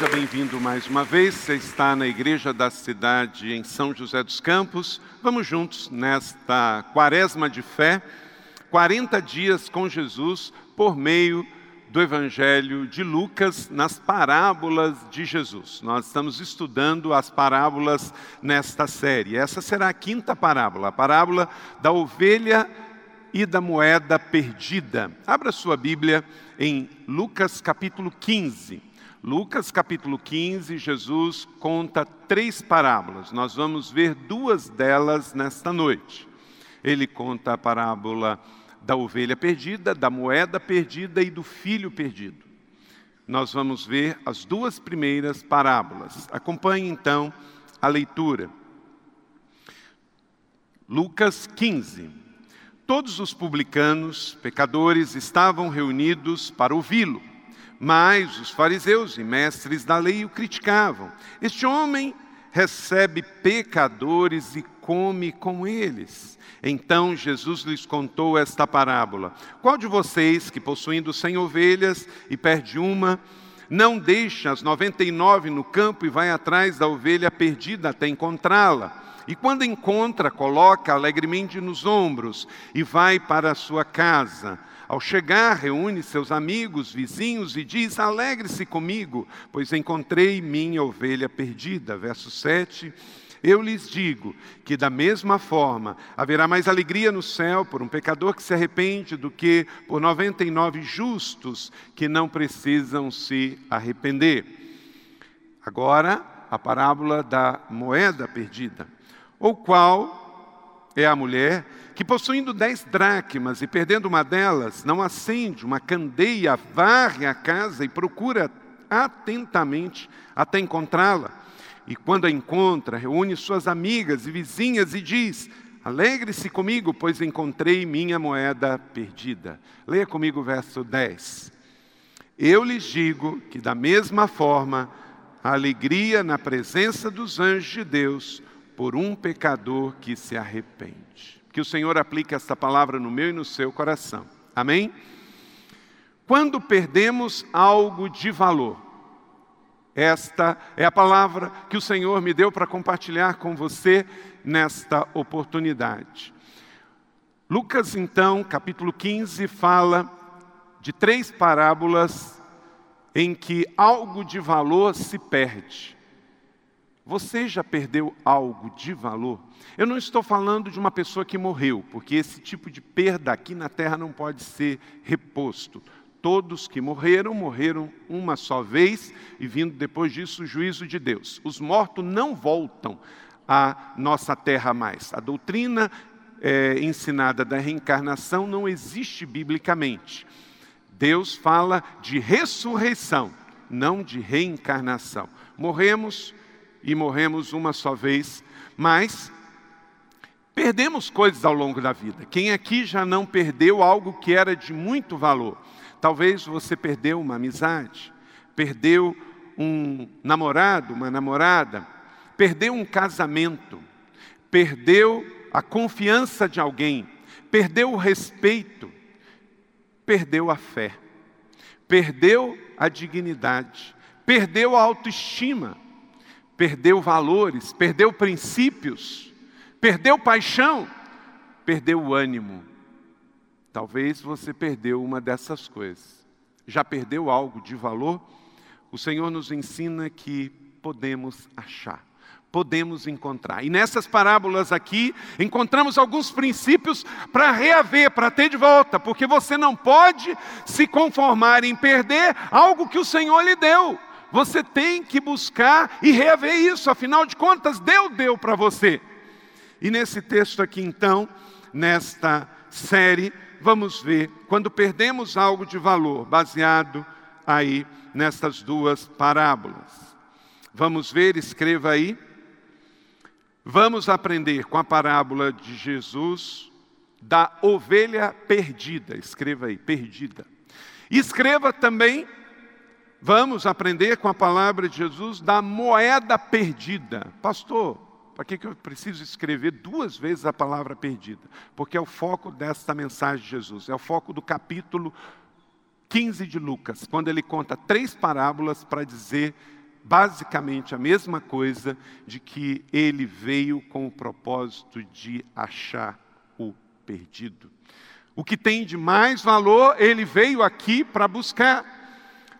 Seja bem-vindo mais uma vez. Você está na Igreja da Cidade em São José dos Campos. Vamos juntos nesta quaresma de fé, 40 dias com Jesus por meio do Evangelho de Lucas nas parábolas de Jesus. Nós estamos estudando as parábolas nesta série. Essa será a quinta parábola, a parábola da ovelha e da moeda perdida. Abra sua Bíblia em Lucas capítulo 15. Lucas capítulo 15, Jesus conta três parábolas. Nós vamos ver duas delas nesta noite. Ele conta a parábola da ovelha perdida, da moeda perdida e do filho perdido. Nós vamos ver as duas primeiras parábolas. Acompanhe então a leitura. Lucas 15. Todos os publicanos, pecadores, estavam reunidos para ouvi-lo. Mas os fariseus e mestres da lei o criticavam. Este homem recebe pecadores e come com eles. Então Jesus lhes contou esta parábola: Qual de vocês que possuindo cem ovelhas e perde uma, não deixa as noventa e nove no campo e vai atrás da ovelha perdida até encontrá-la? E quando encontra, coloca alegremente nos ombros e vai para a sua casa. Ao chegar, reúne seus amigos, vizinhos e diz: Alegre-se comigo, pois encontrei minha ovelha perdida. Verso 7. Eu lhes digo que, da mesma forma, haverá mais alegria no céu por um pecador que se arrepende do que por 99 justos que não precisam se arrepender. Agora, a parábola da moeda perdida, ou qual é a mulher que possuindo dez dracmas e perdendo uma delas, não acende uma candeia, varre a casa e procura atentamente até encontrá-la. E quando a encontra, reúne suas amigas e vizinhas e diz: Alegre-se comigo, pois encontrei minha moeda perdida. Leia comigo o verso 10. Eu lhes digo que, da mesma forma, a alegria na presença dos anjos de Deus por um pecador que se arrepende. Que o Senhor aplique esta palavra no meu e no seu coração. Amém? Quando perdemos algo de valor, esta é a palavra que o Senhor me deu para compartilhar com você nesta oportunidade. Lucas, então, capítulo 15, fala de três parábolas em que algo de valor se perde. Você já perdeu algo de valor? Eu não estou falando de uma pessoa que morreu, porque esse tipo de perda aqui na terra não pode ser reposto. Todos que morreram, morreram uma só vez, e vindo depois disso o juízo de Deus. Os mortos não voltam à nossa terra mais. A doutrina é, ensinada da reencarnação não existe biblicamente. Deus fala de ressurreição, não de reencarnação. Morremos, e morremos uma só vez, mas perdemos coisas ao longo da vida. Quem aqui já não perdeu algo que era de muito valor? Talvez você perdeu uma amizade, perdeu um namorado, uma namorada, perdeu um casamento, perdeu a confiança de alguém, perdeu o respeito, perdeu a fé, perdeu a dignidade, perdeu a autoestima perdeu valores, perdeu princípios, perdeu paixão, perdeu o ânimo. Talvez você perdeu uma dessas coisas. Já perdeu algo de valor? O Senhor nos ensina que podemos achar, podemos encontrar. E nessas parábolas aqui, encontramos alguns princípios para reaver, para ter de volta, porque você não pode se conformar em perder algo que o Senhor lhe deu. Você tem que buscar e rever isso, afinal de contas, Deus deu para você. E nesse texto aqui, então, nesta série, vamos ver quando perdemos algo de valor, baseado aí nestas duas parábolas. Vamos ver, escreva aí. Vamos aprender com a parábola de Jesus da ovelha perdida. Escreva aí, perdida. Escreva também, vamos aprender com a palavra de Jesus da moeda perdida. Pastor, para que, que eu preciso escrever duas vezes a palavra perdida? Porque é o foco desta mensagem de Jesus, é o foco do capítulo 15 de Lucas, quando ele conta três parábolas para dizer basicamente a mesma coisa de que ele veio com o propósito de achar o perdido. O que tem de mais valor, ele veio aqui para buscar.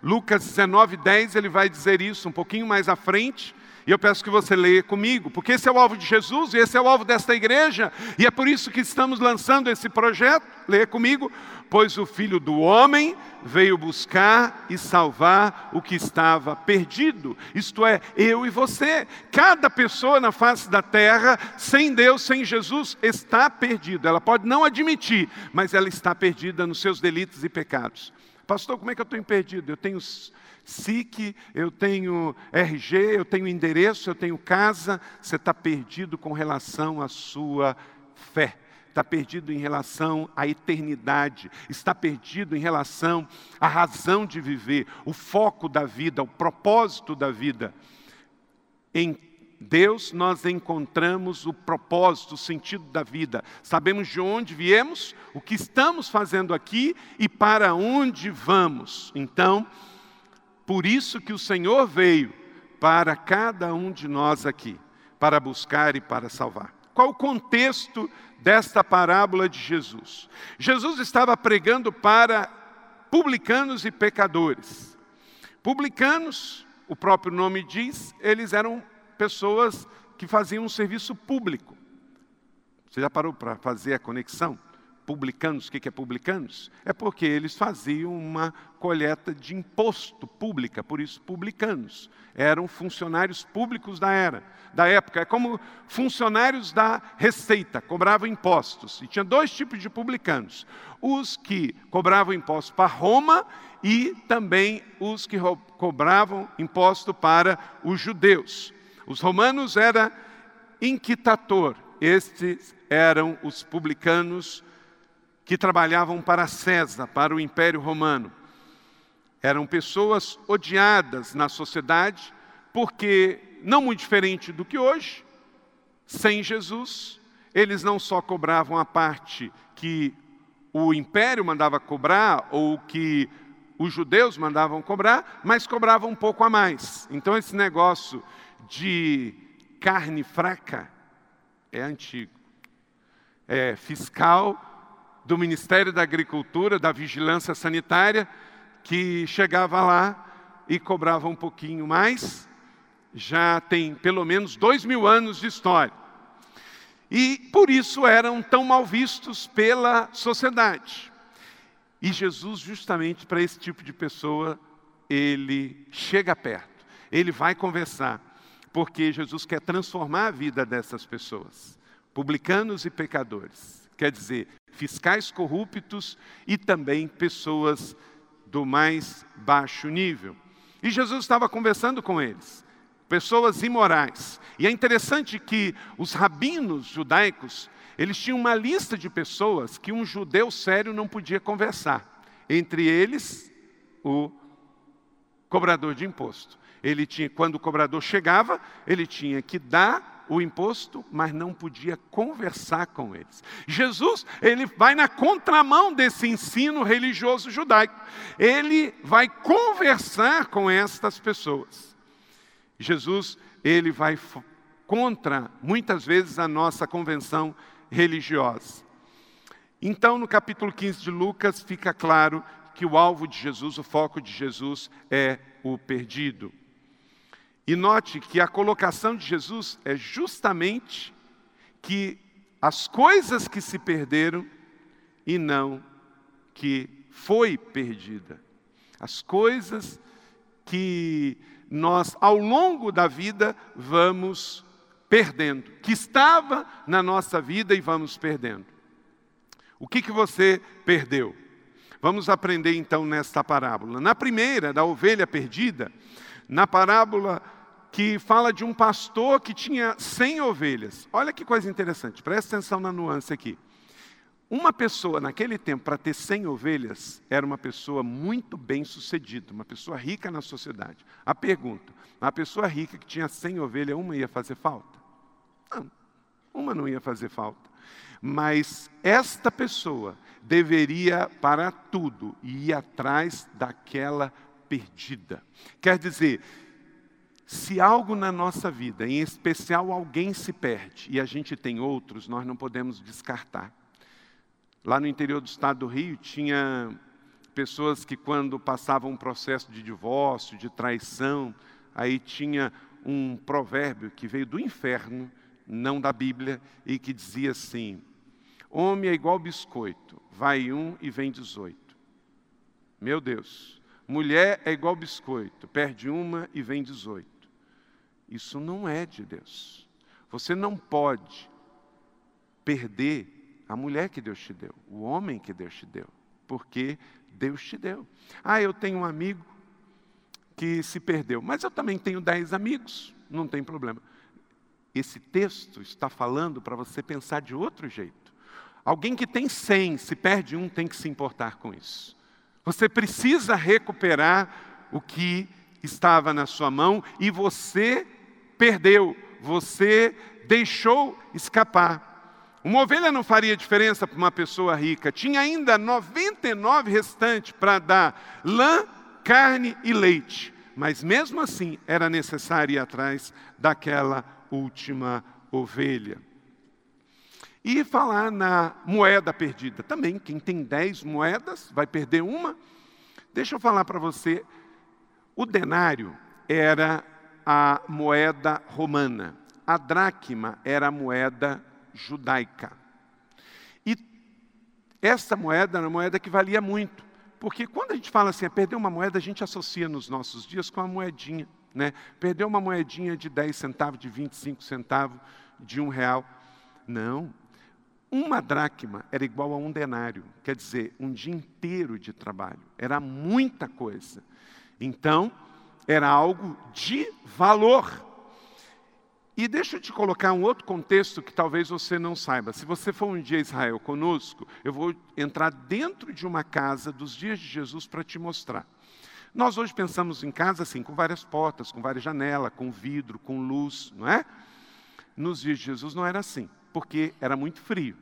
Lucas 19, 10, ele vai dizer isso um pouquinho mais à frente. E eu peço que você leia comigo, porque esse é o alvo de Jesus e esse é o alvo desta igreja, e é por isso que estamos lançando esse projeto. Leia comigo. Pois o filho do homem veio buscar e salvar o que estava perdido, isto é, eu e você. Cada pessoa na face da terra, sem Deus, sem Jesus, está perdida. Ela pode não admitir, mas ela está perdida nos seus delitos e pecados. Pastor, como é que eu estou perdido? Eu tenho SIC, eu tenho RG, eu tenho endereço, eu tenho casa. Você está perdido com relação à sua fé está perdido em relação à eternidade, está perdido em relação à razão de viver, o foco da vida, o propósito da vida. Em Deus nós encontramos o propósito, o sentido da vida. Sabemos de onde viemos, o que estamos fazendo aqui e para onde vamos. Então, por isso que o Senhor veio para cada um de nós aqui, para buscar e para salvar. Qual o contexto desta parábola de Jesus? Jesus estava pregando para publicanos e pecadores. Publicanos, o próprio nome diz, eles eram pessoas que faziam um serviço público. Você já parou para fazer a conexão? Publicanos, o que é publicanos? É porque eles faziam uma coleta de imposto pública, por isso publicanos. Eram funcionários públicos da era, da época. É como funcionários da Receita, cobravam impostos. E tinha dois tipos de publicanos: os que cobravam impostos para Roma e também os que cobravam imposto para os judeus. Os romanos era inquitator, estes eram os publicanos que trabalhavam para César, para o Império Romano. Eram pessoas odiadas na sociedade, porque, não muito diferente do que hoje, sem Jesus, eles não só cobravam a parte que o império mandava cobrar, ou que os judeus mandavam cobrar, mas cobravam um pouco a mais. Então, esse negócio de carne fraca é antigo. É fiscal do Ministério da Agricultura, da Vigilância Sanitária, que chegava lá e cobrava um pouquinho mais. Já tem pelo menos dois mil anos de história. E por isso eram tão mal vistos pela sociedade. E Jesus, justamente para esse tipo de pessoa, ele chega perto, ele vai conversar porque Jesus quer transformar a vida dessas pessoas, publicanos e pecadores, quer dizer, fiscais corruptos e também pessoas do mais baixo nível. E Jesus estava conversando com eles, pessoas imorais. E é interessante que os rabinos judaicos, eles tinham uma lista de pessoas que um judeu sério não podia conversar. Entre eles, o cobrador de imposto. Ele tinha, quando o cobrador chegava, ele tinha que dar o imposto, mas não podia conversar com eles. Jesus, ele vai na contramão desse ensino religioso judaico. Ele vai conversar com estas pessoas. Jesus, ele vai contra muitas vezes a nossa convenção religiosa. Então, no capítulo 15 de Lucas, fica claro que o alvo de Jesus, o foco de Jesus é o perdido. E note que a colocação de Jesus é justamente que as coisas que se perderam e não que foi perdida. As coisas que nós, ao longo da vida, vamos perdendo, que estava na nossa vida e vamos perdendo. O que, que você perdeu? Vamos aprender então nesta parábola. Na primeira, da ovelha perdida, na parábola que fala de um pastor que tinha 100 ovelhas. Olha que coisa interessante, presta atenção na nuance aqui. Uma pessoa naquele tempo, para ter 100 ovelhas, era uma pessoa muito bem sucedida, uma pessoa rica na sociedade. A pergunta: a pessoa rica que tinha 100 ovelhas, uma ia fazer falta? Uma não ia fazer falta. Mas esta pessoa deveria para tudo ir atrás daquela perdida. Quer dizer, se algo na nossa vida, em especial alguém se perde e a gente tem outros, nós não podemos descartar. Lá no interior do estado do Rio tinha pessoas que quando passavam um processo de divórcio, de traição, aí tinha um provérbio que veio do inferno, não da Bíblia, e que dizia assim: Homem é igual biscoito, vai um e vem dezoito. Meu Deus. Mulher é igual biscoito, perde uma e vem dezoito. Isso não é de Deus. Você não pode perder a mulher que Deus te deu, o homem que Deus te deu, porque Deus te deu. Ah, eu tenho um amigo que se perdeu, mas eu também tenho dez amigos, não tem problema. Esse texto está falando para você pensar de outro jeito. Alguém que tem cem, se perde um, tem que se importar com isso. Você precisa recuperar o que estava na sua mão e você perdeu, você deixou escapar. Uma ovelha não faria diferença para uma pessoa rica. Tinha ainda 99 restantes para dar lã, carne e leite. Mas mesmo assim era necessário ir atrás daquela última ovelha. E falar na moeda perdida. Também, quem tem 10 moedas vai perder uma. Deixa eu falar para você. O denário era a moeda romana. A dracma era a moeda judaica. E essa moeda era uma moeda que valia muito. Porque quando a gente fala assim, é perder uma moeda, a gente associa nos nossos dias com a moedinha. Né? Perder uma moedinha de 10 centavos, de 25 centavos, de um real. Não. Uma dracma era igual a um denário, quer dizer, um dia inteiro de trabalho. Era muita coisa. Então, era algo de valor. E deixa eu te colocar um outro contexto que talvez você não saiba. Se você for um dia a Israel conosco, eu vou entrar dentro de uma casa dos dias de Jesus para te mostrar. Nós hoje pensamos em casa assim, com várias portas, com várias janelas, com vidro, com luz, não é? Nos dias de Jesus não era assim, porque era muito frio.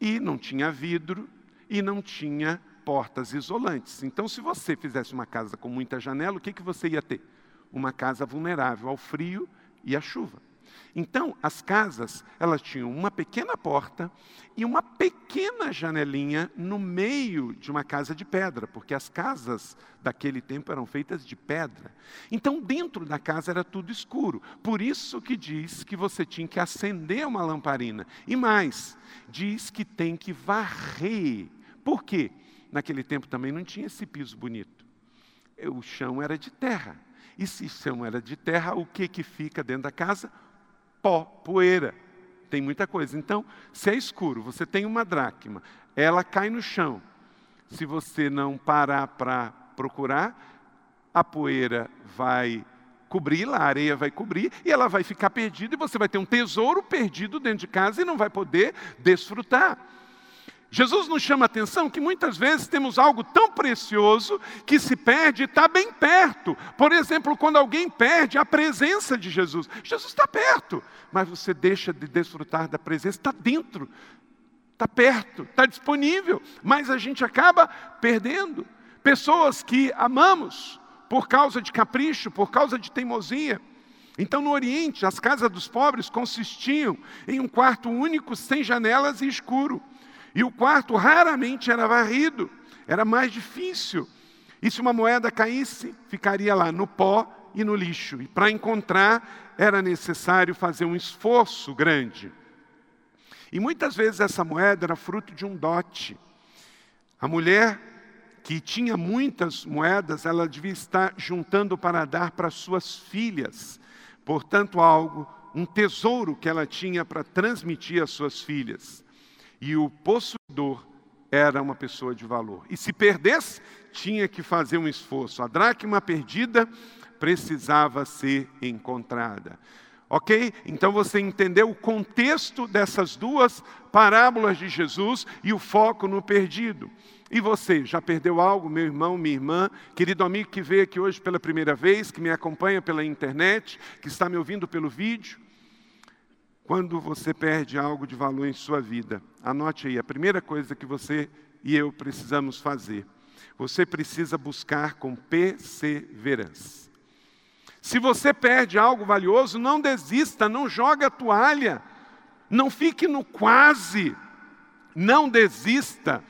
E não tinha vidro e não tinha portas isolantes. Então, se você fizesse uma casa com muita janela, o que, que você ia ter? Uma casa vulnerável ao frio e à chuva. Então, as casas, elas tinham uma pequena porta e uma pequena janelinha no meio de uma casa de pedra, porque as casas daquele tempo eram feitas de pedra. Então, dentro da casa era tudo escuro. Por isso que diz que você tinha que acender uma lamparina. E mais, diz que tem que varrer. Por quê? Naquele tempo também não tinha esse piso bonito. O chão era de terra. E se o chão era de terra, o que, que fica dentro da casa? Pó, poeira. Tem muita coisa. Então, se é escuro, você tem uma dracma, ela cai no chão. Se você não parar para procurar, a poeira vai cobri-la, a areia vai cobrir, e ela vai ficar perdida, e você vai ter um tesouro perdido dentro de casa e não vai poder desfrutar. Jesus nos chama a atenção que muitas vezes temos algo tão precioso que se perde e está bem perto. Por exemplo, quando alguém perde a presença de Jesus. Jesus está perto, mas você deixa de desfrutar da presença, está dentro, está perto, está disponível, mas a gente acaba perdendo. Pessoas que amamos por causa de capricho, por causa de teimosia. Então, no Oriente, as casas dos pobres consistiam em um quarto único, sem janelas e escuro. E o quarto raramente era varrido, era mais difícil. E se uma moeda caísse, ficaria lá no pó e no lixo. E para encontrar, era necessário fazer um esforço grande. E muitas vezes essa moeda era fruto de um dote. A mulher que tinha muitas moedas, ela devia estar juntando para dar para suas filhas. Portanto, algo, um tesouro que ela tinha para transmitir às suas filhas e o possuidor era uma pessoa de valor. E se perdesse, tinha que fazer um esforço. A dracma perdida precisava ser encontrada. Ok? Então você entendeu o contexto dessas duas parábolas de Jesus e o foco no perdido. E você, já perdeu algo, meu irmão, minha irmã, querido amigo que veio aqui hoje pela primeira vez, que me acompanha pela internet, que está me ouvindo pelo vídeo? Quando você perde algo de valor em sua vida, anote aí, a primeira coisa que você e eu precisamos fazer. Você precisa buscar com perseverança. Se você perde algo valioso, não desista, não jogue a toalha, não fique no quase, não desista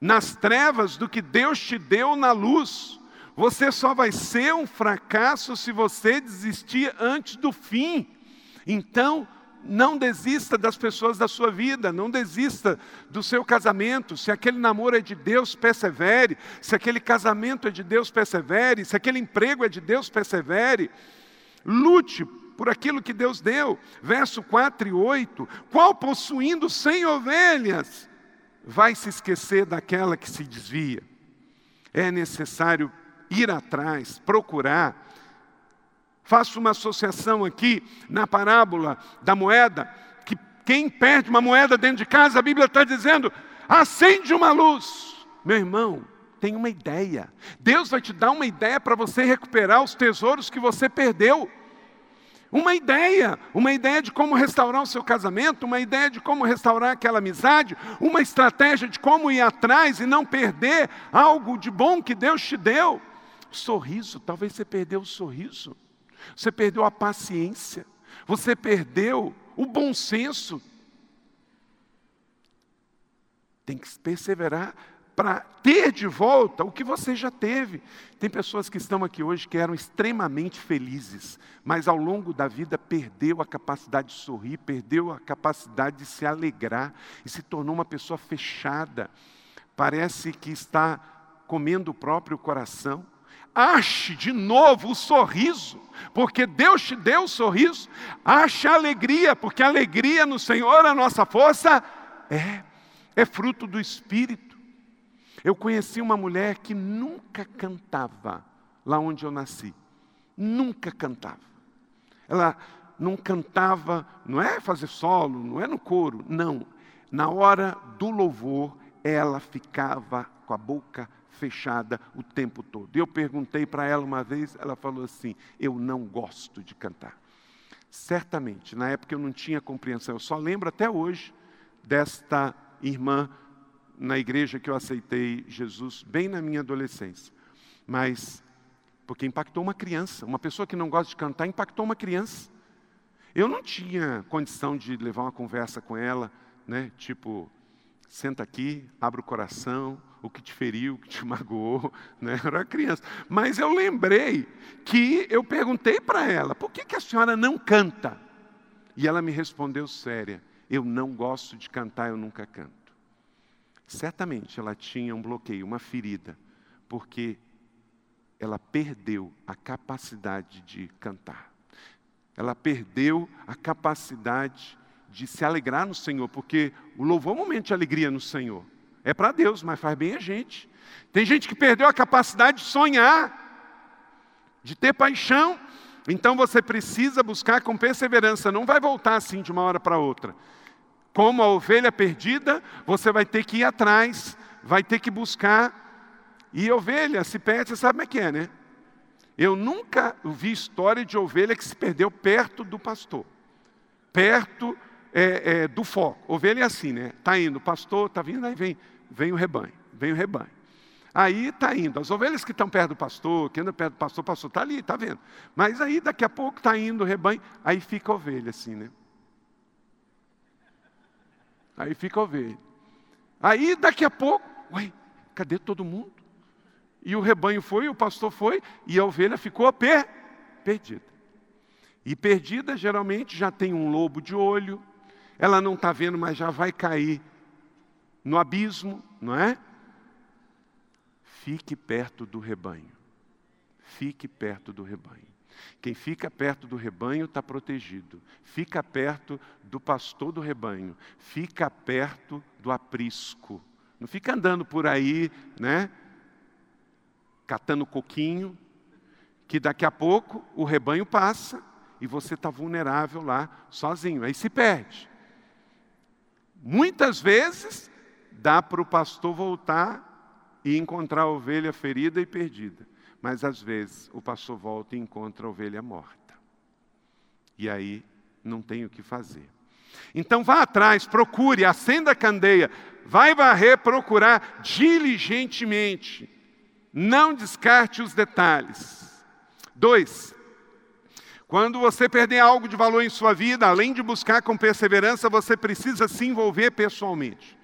nas trevas do que Deus te deu na luz. Você só vai ser um fracasso se você desistir antes do fim. Então, não desista das pessoas da sua vida, não desista do seu casamento. Se aquele namoro é de Deus, persevere. Se aquele casamento é de Deus, persevere. Se aquele emprego é de Deus, persevere. Lute por aquilo que Deus deu. Verso 4 e 8: Qual possuindo cem ovelhas vai se esquecer daquela que se desvia? É necessário ir atrás, procurar Faço uma associação aqui na parábola da moeda, que quem perde uma moeda dentro de casa, a Bíblia está dizendo, acende uma luz. Meu irmão, tem uma ideia. Deus vai te dar uma ideia para você recuperar os tesouros que você perdeu. Uma ideia, uma ideia de como restaurar o seu casamento, uma ideia de como restaurar aquela amizade, uma estratégia de como ir atrás e não perder algo de bom que Deus te deu. Sorriso, talvez você perdeu o sorriso. Você perdeu a paciência, você perdeu o bom senso. Tem que perseverar para ter de volta o que você já teve. Tem pessoas que estão aqui hoje que eram extremamente felizes, mas ao longo da vida perdeu a capacidade de sorrir, perdeu a capacidade de se alegrar e se tornou uma pessoa fechada. Parece que está comendo o próprio coração. Ache de novo o sorriso, porque Deus te deu o sorriso. Ache a alegria, porque a alegria no Senhor, a nossa força, é, é fruto do Espírito. Eu conheci uma mulher que nunca cantava lá onde eu nasci. Nunca cantava. Ela não cantava, não é fazer solo, não é no coro, não. Na hora do louvor, ela ficava com a boca fechada o tempo todo. Eu perguntei para ela uma vez, ela falou assim: Eu não gosto de cantar. Certamente, na época eu não tinha compreensão, eu só lembro até hoje desta irmã na igreja que eu aceitei Jesus, bem na minha adolescência. Mas, porque impactou uma criança, uma pessoa que não gosta de cantar impactou uma criança. Eu não tinha condição de levar uma conversa com ela, né? Tipo, senta aqui, abre o coração, o que te feriu, o que te magoou, né? era criança. Mas eu lembrei que eu perguntei para ela, por que, que a senhora não canta? E ela me respondeu séria, eu não gosto de cantar, eu nunca canto. Certamente ela tinha um bloqueio, uma ferida, porque ela perdeu a capacidade de cantar. Ela perdeu a capacidade de se alegrar no Senhor, porque o louvor é um momento de alegria no Senhor. É para Deus, mas faz bem a gente. Tem gente que perdeu a capacidade de sonhar, de ter paixão. Então você precisa buscar com perseverança, não vai voltar assim de uma hora para outra. Como a ovelha perdida, você vai ter que ir atrás, vai ter que buscar. E ovelha se perde, você sabe como é que é, né? Eu nunca vi história de ovelha que se perdeu perto do pastor, perto é, é, do foco. Ovelha é assim, né? Está indo, pastor está vindo, aí vem, vem o rebanho, vem o rebanho. Aí está indo, as ovelhas que estão perto do pastor, que andam perto do pastor, o pastor está ali, está vendo. Mas aí daqui a pouco está indo o rebanho, aí fica a ovelha assim, né? Aí fica a ovelha. Aí daqui a pouco, ué, cadê todo mundo? E o rebanho foi, o pastor foi, e a ovelha ficou pé, perdida. E perdida geralmente já tem um lobo de olho, ela não está vendo, mas já vai cair no abismo, não é? Fique perto do rebanho. Fique perto do rebanho. Quem fica perto do rebanho está protegido. Fica perto do pastor do rebanho. Fica perto do aprisco. Não fica andando por aí, né? Catando coquinho. que daqui a pouco o rebanho passa e você está vulnerável lá sozinho, aí se perde. Muitas vezes dá para o pastor voltar e encontrar a ovelha ferida e perdida, mas às vezes o pastor volta e encontra a ovelha morta. E aí não tem o que fazer. Então vá atrás, procure, acenda a candeia, vai varrer, procurar diligentemente. Não descarte os detalhes. Dois, quando você perder algo de valor em sua vida, além de buscar com perseverança, você precisa se envolver pessoalmente.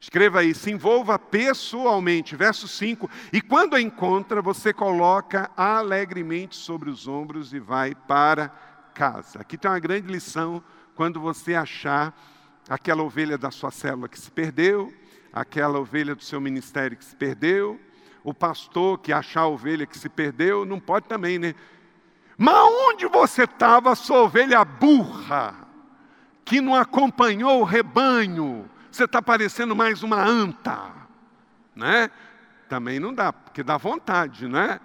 Escreva aí, se envolva pessoalmente. Verso 5. E quando a encontra, você coloca alegremente sobre os ombros e vai para casa. Aqui tem uma grande lição quando você achar aquela ovelha da sua célula que se perdeu, aquela ovelha do seu ministério que se perdeu, o pastor que achar a ovelha que se perdeu, não pode também, né? Mas onde você estava, sua ovelha burra, que não acompanhou o rebanho? Você está parecendo mais uma anta, né? Também não dá, porque dá vontade, né?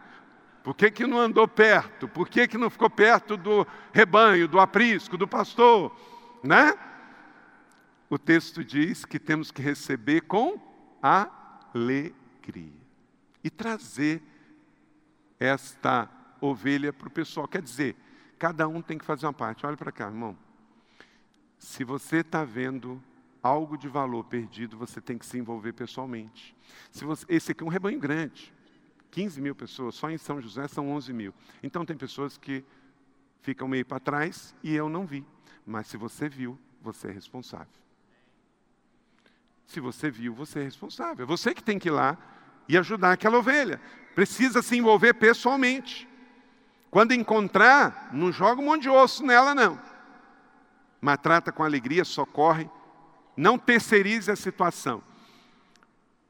Por que, que não andou perto? Por que, que não ficou perto do rebanho, do aprisco, do pastor? Né? O texto diz que temos que receber com alegria e trazer esta ovelha para o pessoal. Quer dizer, cada um tem que fazer uma parte. Olha para cá, irmão. Se você está vendo algo de valor perdido, você tem que se envolver pessoalmente. Se você, esse aqui é um rebanho grande. 15 mil pessoas, só em São José são 11 mil. Então tem pessoas que ficam meio para trás e eu não vi. Mas se você viu, você é responsável. Se você viu, você é responsável. É você que tem que ir lá e ajudar aquela ovelha. Precisa se envolver pessoalmente. Quando encontrar, não joga um monte de osso nela, não. Mas trata com alegria, socorre. Não terceirize a situação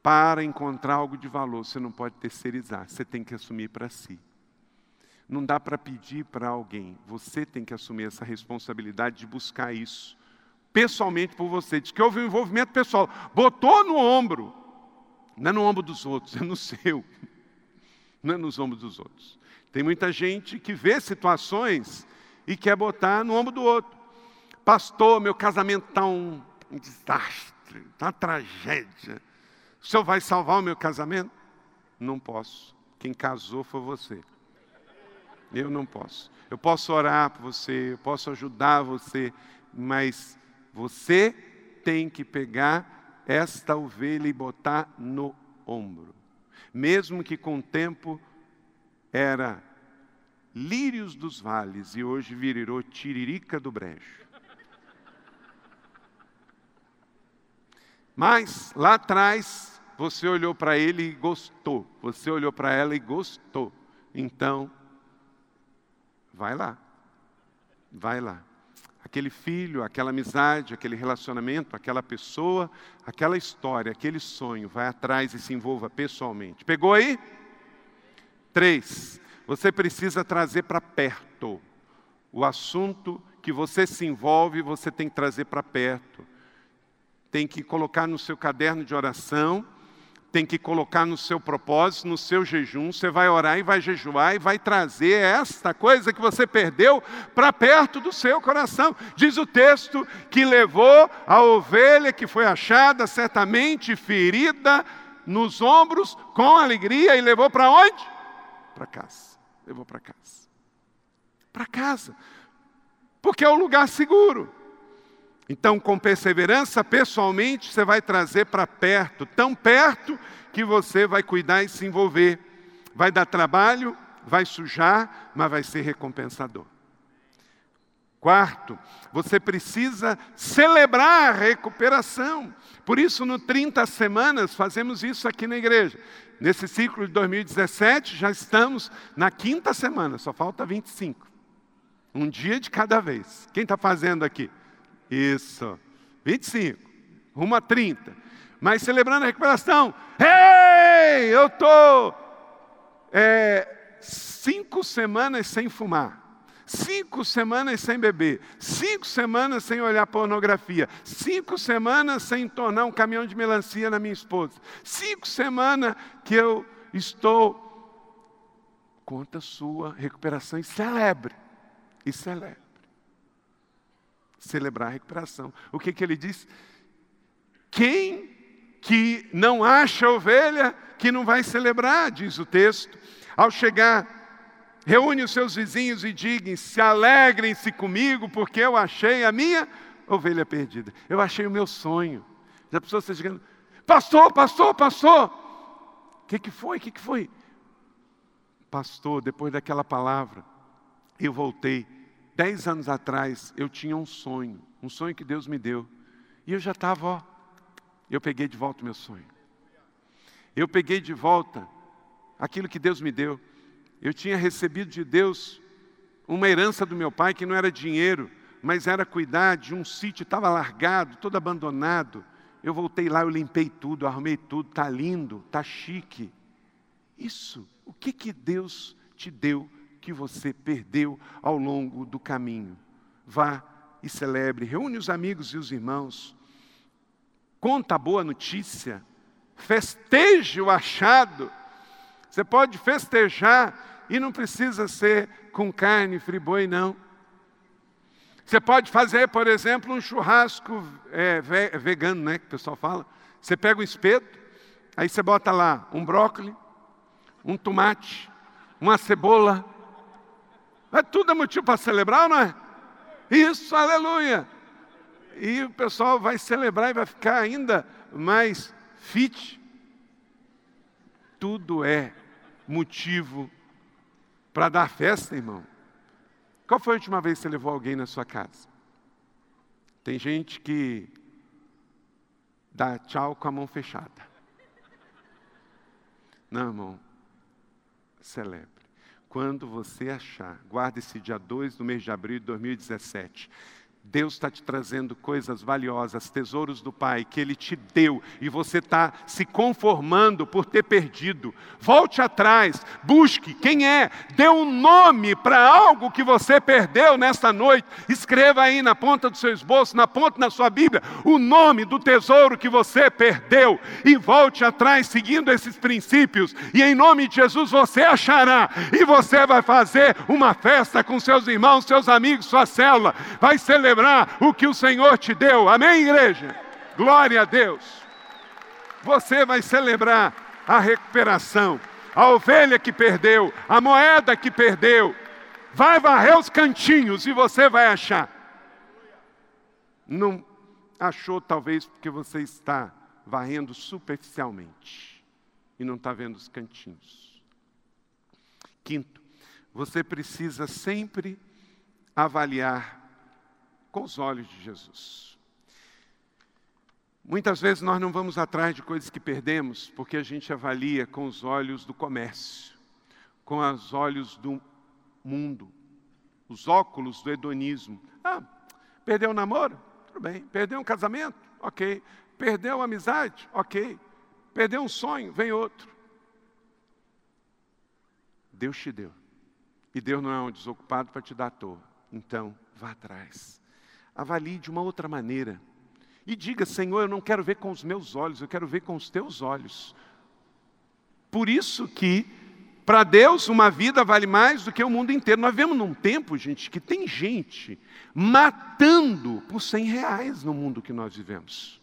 para encontrar algo de valor, você não pode terceirizar, você tem que assumir para si. Não dá para pedir para alguém, você tem que assumir essa responsabilidade de buscar isso, pessoalmente por você. Diz que houve um envolvimento pessoal, botou no ombro, não é no ombro dos outros, é no seu, não é nos ombros dos outros. Tem muita gente que vê situações e quer botar no ombro do outro. Pastor, meu casamento está um, um desastre, está uma tragédia. O senhor vai salvar o meu casamento? Não posso. Quem casou foi você. Eu não posso. Eu posso orar por você, eu posso ajudar você, mas você tem que pegar esta ovelha e botar no ombro. Mesmo que com o tempo era lírios dos vales e hoje virou tiririca do brejo. Mas lá atrás você olhou para ele e gostou, você olhou para ela e gostou. Então, vai lá, vai lá. Aquele filho, aquela amizade, aquele relacionamento, aquela pessoa, aquela história, aquele sonho, vai atrás e se envolva pessoalmente. Pegou aí? Três, você precisa trazer para perto. O assunto que você se envolve, você tem que trazer para perto tem que colocar no seu caderno de oração, tem que colocar no seu propósito, no seu jejum. Você vai orar e vai jejuar e vai trazer esta coisa que você perdeu para perto do seu coração. Diz o texto que levou a ovelha que foi achada, certamente ferida, nos ombros, com alegria, e levou para onde? Para casa. Levou para casa. Para casa. Porque é o lugar seguro. Então, com perseverança, pessoalmente, você vai trazer para perto, tão perto que você vai cuidar e se envolver. Vai dar trabalho, vai sujar, mas vai ser recompensador. Quarto, você precisa celebrar a recuperação. Por isso, no 30 semanas, fazemos isso aqui na igreja. Nesse ciclo de 2017, já estamos na quinta semana, só falta 25. Um dia de cada vez. Quem está fazendo aqui? Isso. 25. Rumo a 30. Mas celebrando a recuperação. Ei, eu estou é, cinco semanas sem fumar. Cinco semanas sem beber, cinco semanas sem olhar pornografia, cinco semanas sem tornar um caminhão de melancia na minha esposa, cinco semanas que eu estou conta sua recuperação e celebre. E celebre. Celebrar a recuperação. O que, que ele diz? Quem que não acha ovelha, que não vai celebrar, diz o texto. Ao chegar, reúne os seus vizinhos e digam: se alegrem-se comigo, porque eu achei a minha ovelha perdida. Eu achei o meu sonho. Já pessoa está chegando, pastor, pastor, pastor. O que, que foi? O que, que foi? Pastor, depois daquela palavra, eu voltei. Dez anos atrás, eu tinha um sonho, um sonho que Deus me deu. E eu já estava, ó, eu peguei de volta o meu sonho. Eu peguei de volta aquilo que Deus me deu. Eu tinha recebido de Deus uma herança do meu pai que não era dinheiro, mas era cuidar de um sítio, estava largado, todo abandonado. Eu voltei lá, eu limpei tudo, arrumei tudo, está lindo, está chique. Isso, o que, que Deus te deu que você perdeu ao longo do caminho? Vá e celebre, reúne os amigos e os irmãos, conta a boa notícia, festeje o achado. Você pode festejar e não precisa ser com carne friboi, não. Você pode fazer, por exemplo, um churrasco é, vegano, né? Que o pessoal fala. Você pega um espeto, aí você bota lá um brócolis, um tomate, uma cebola. É tudo é motivo para celebrar, não é? Isso, aleluia. E o pessoal vai celebrar e vai ficar ainda mais fit. Tudo é motivo para dar festa, irmão. Qual foi a última vez que você levou alguém na sua casa? Tem gente que dá tchau com a mão fechada. Não, irmão. Celebre. Quando você achar, guarde esse dia 2 do mês de abril de 2017. Deus está te trazendo coisas valiosas, tesouros do Pai que Ele te deu e você está se conformando por ter perdido. Volte atrás, busque quem é, dê um nome para algo que você perdeu nesta noite. Escreva aí na ponta do seu esboço, na ponta da sua Bíblia, o nome do tesouro que você perdeu e volte atrás seguindo esses princípios. E em nome de Jesus você achará e você vai fazer uma festa com seus irmãos, seus amigos, sua célula, vai celebrar celebrar o que o Senhor te deu. Amém, igreja? Glória a Deus. Você vai celebrar a recuperação, a ovelha que perdeu, a moeda que perdeu. Vai varrer os cantinhos e você vai achar. Não achou, talvez, porque você está varrendo superficialmente e não está vendo os cantinhos. Quinto, você precisa sempre avaliar com os olhos de Jesus. Muitas vezes nós não vamos atrás de coisas que perdemos porque a gente avalia com os olhos do comércio, com os olhos do mundo, os óculos do hedonismo. Ah, perdeu o namoro? Tudo bem. Perdeu um casamento? Ok. Perdeu a amizade? Ok. Perdeu um sonho? Vem outro. Deus te deu. E Deus não é um desocupado para te dar à toa. Então, vá atrás avalie de uma outra maneira. E diga, Senhor, eu não quero ver com os meus olhos, eu quero ver com os teus olhos. Por isso que, para Deus, uma vida vale mais do que o mundo inteiro. Nós vemos num tempo, gente, que tem gente matando por 100 reais no mundo que nós vivemos.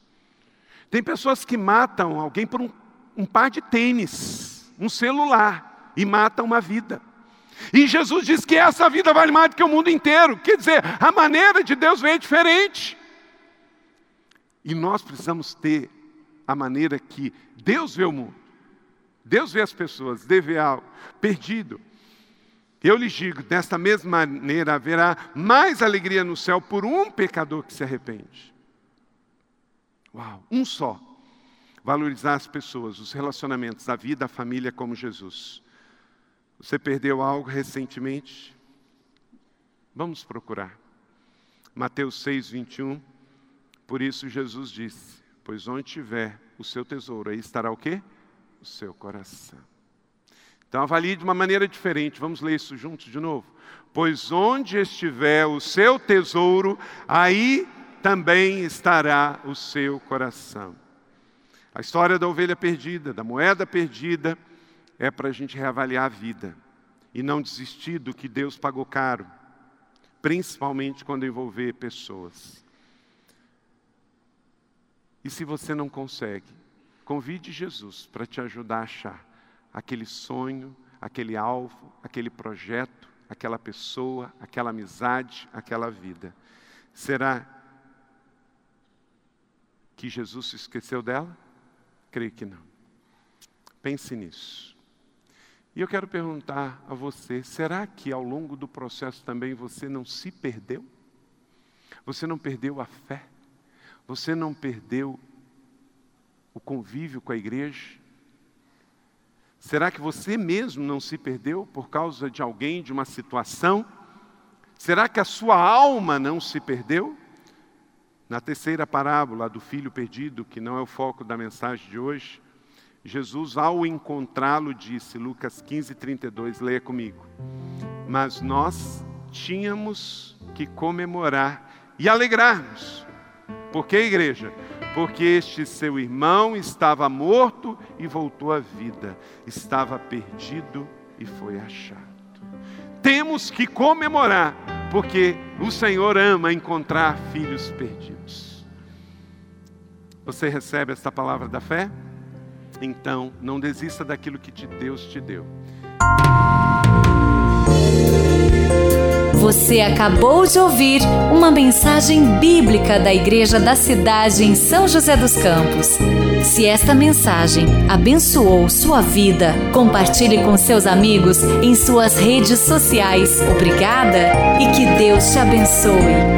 Tem pessoas que matam alguém por um, um par de tênis, um celular, e matam uma vida. E Jesus diz que essa vida vale mais do que o mundo inteiro. Quer dizer, a maneira de Deus vem diferente. E nós precisamos ter a maneira que Deus vê o mundo. Deus vê as pessoas, algo perdido. Eu lhes digo, desta mesma maneira haverá mais alegria no céu por um pecador que se arrepende. Uau, um só. Valorizar as pessoas, os relacionamentos, a vida, a família como Jesus. Você perdeu algo recentemente? Vamos procurar. Mateus 6, 21. Por isso Jesus disse: Pois onde tiver o seu tesouro, aí estará o quê? O seu coração. Então avalie de uma maneira diferente. Vamos ler isso juntos de novo. Pois onde estiver o seu tesouro, aí também estará o seu coração. A história da ovelha perdida, da moeda perdida, é para a gente reavaliar a vida. e não desistir do que Deus pagou caro, principalmente quando envolver pessoas. E se você não consegue, convide Jesus para te ajudar a achar aquele sonho, aquele alvo, aquele projeto, aquela pessoa, aquela amizade, aquela vida. Será que Jesus se esqueceu dela? Creio que não. Pense nisso. E eu quero perguntar a você: será que ao longo do processo também você não se perdeu? Você não perdeu a fé? Você não perdeu o convívio com a igreja? Será que você mesmo não se perdeu por causa de alguém, de uma situação? Será que a sua alma não se perdeu? Na terceira parábola do filho perdido, que não é o foco da mensagem de hoje, Jesus, ao encontrá-lo, disse, Lucas 15, 32, leia comigo. Mas nós tínhamos que comemorar e alegrarmos. Por que, igreja? Porque este seu irmão estava morto e voltou à vida, estava perdido e foi achado. Temos que comemorar, porque o Senhor ama encontrar filhos perdidos. Você recebe esta palavra da fé? Então, não desista daquilo que Deus te deu. Você acabou de ouvir uma mensagem bíblica da Igreja da Cidade em São José dos Campos. Se esta mensagem abençoou sua vida, compartilhe com seus amigos em suas redes sociais. Obrigada e que Deus te abençoe.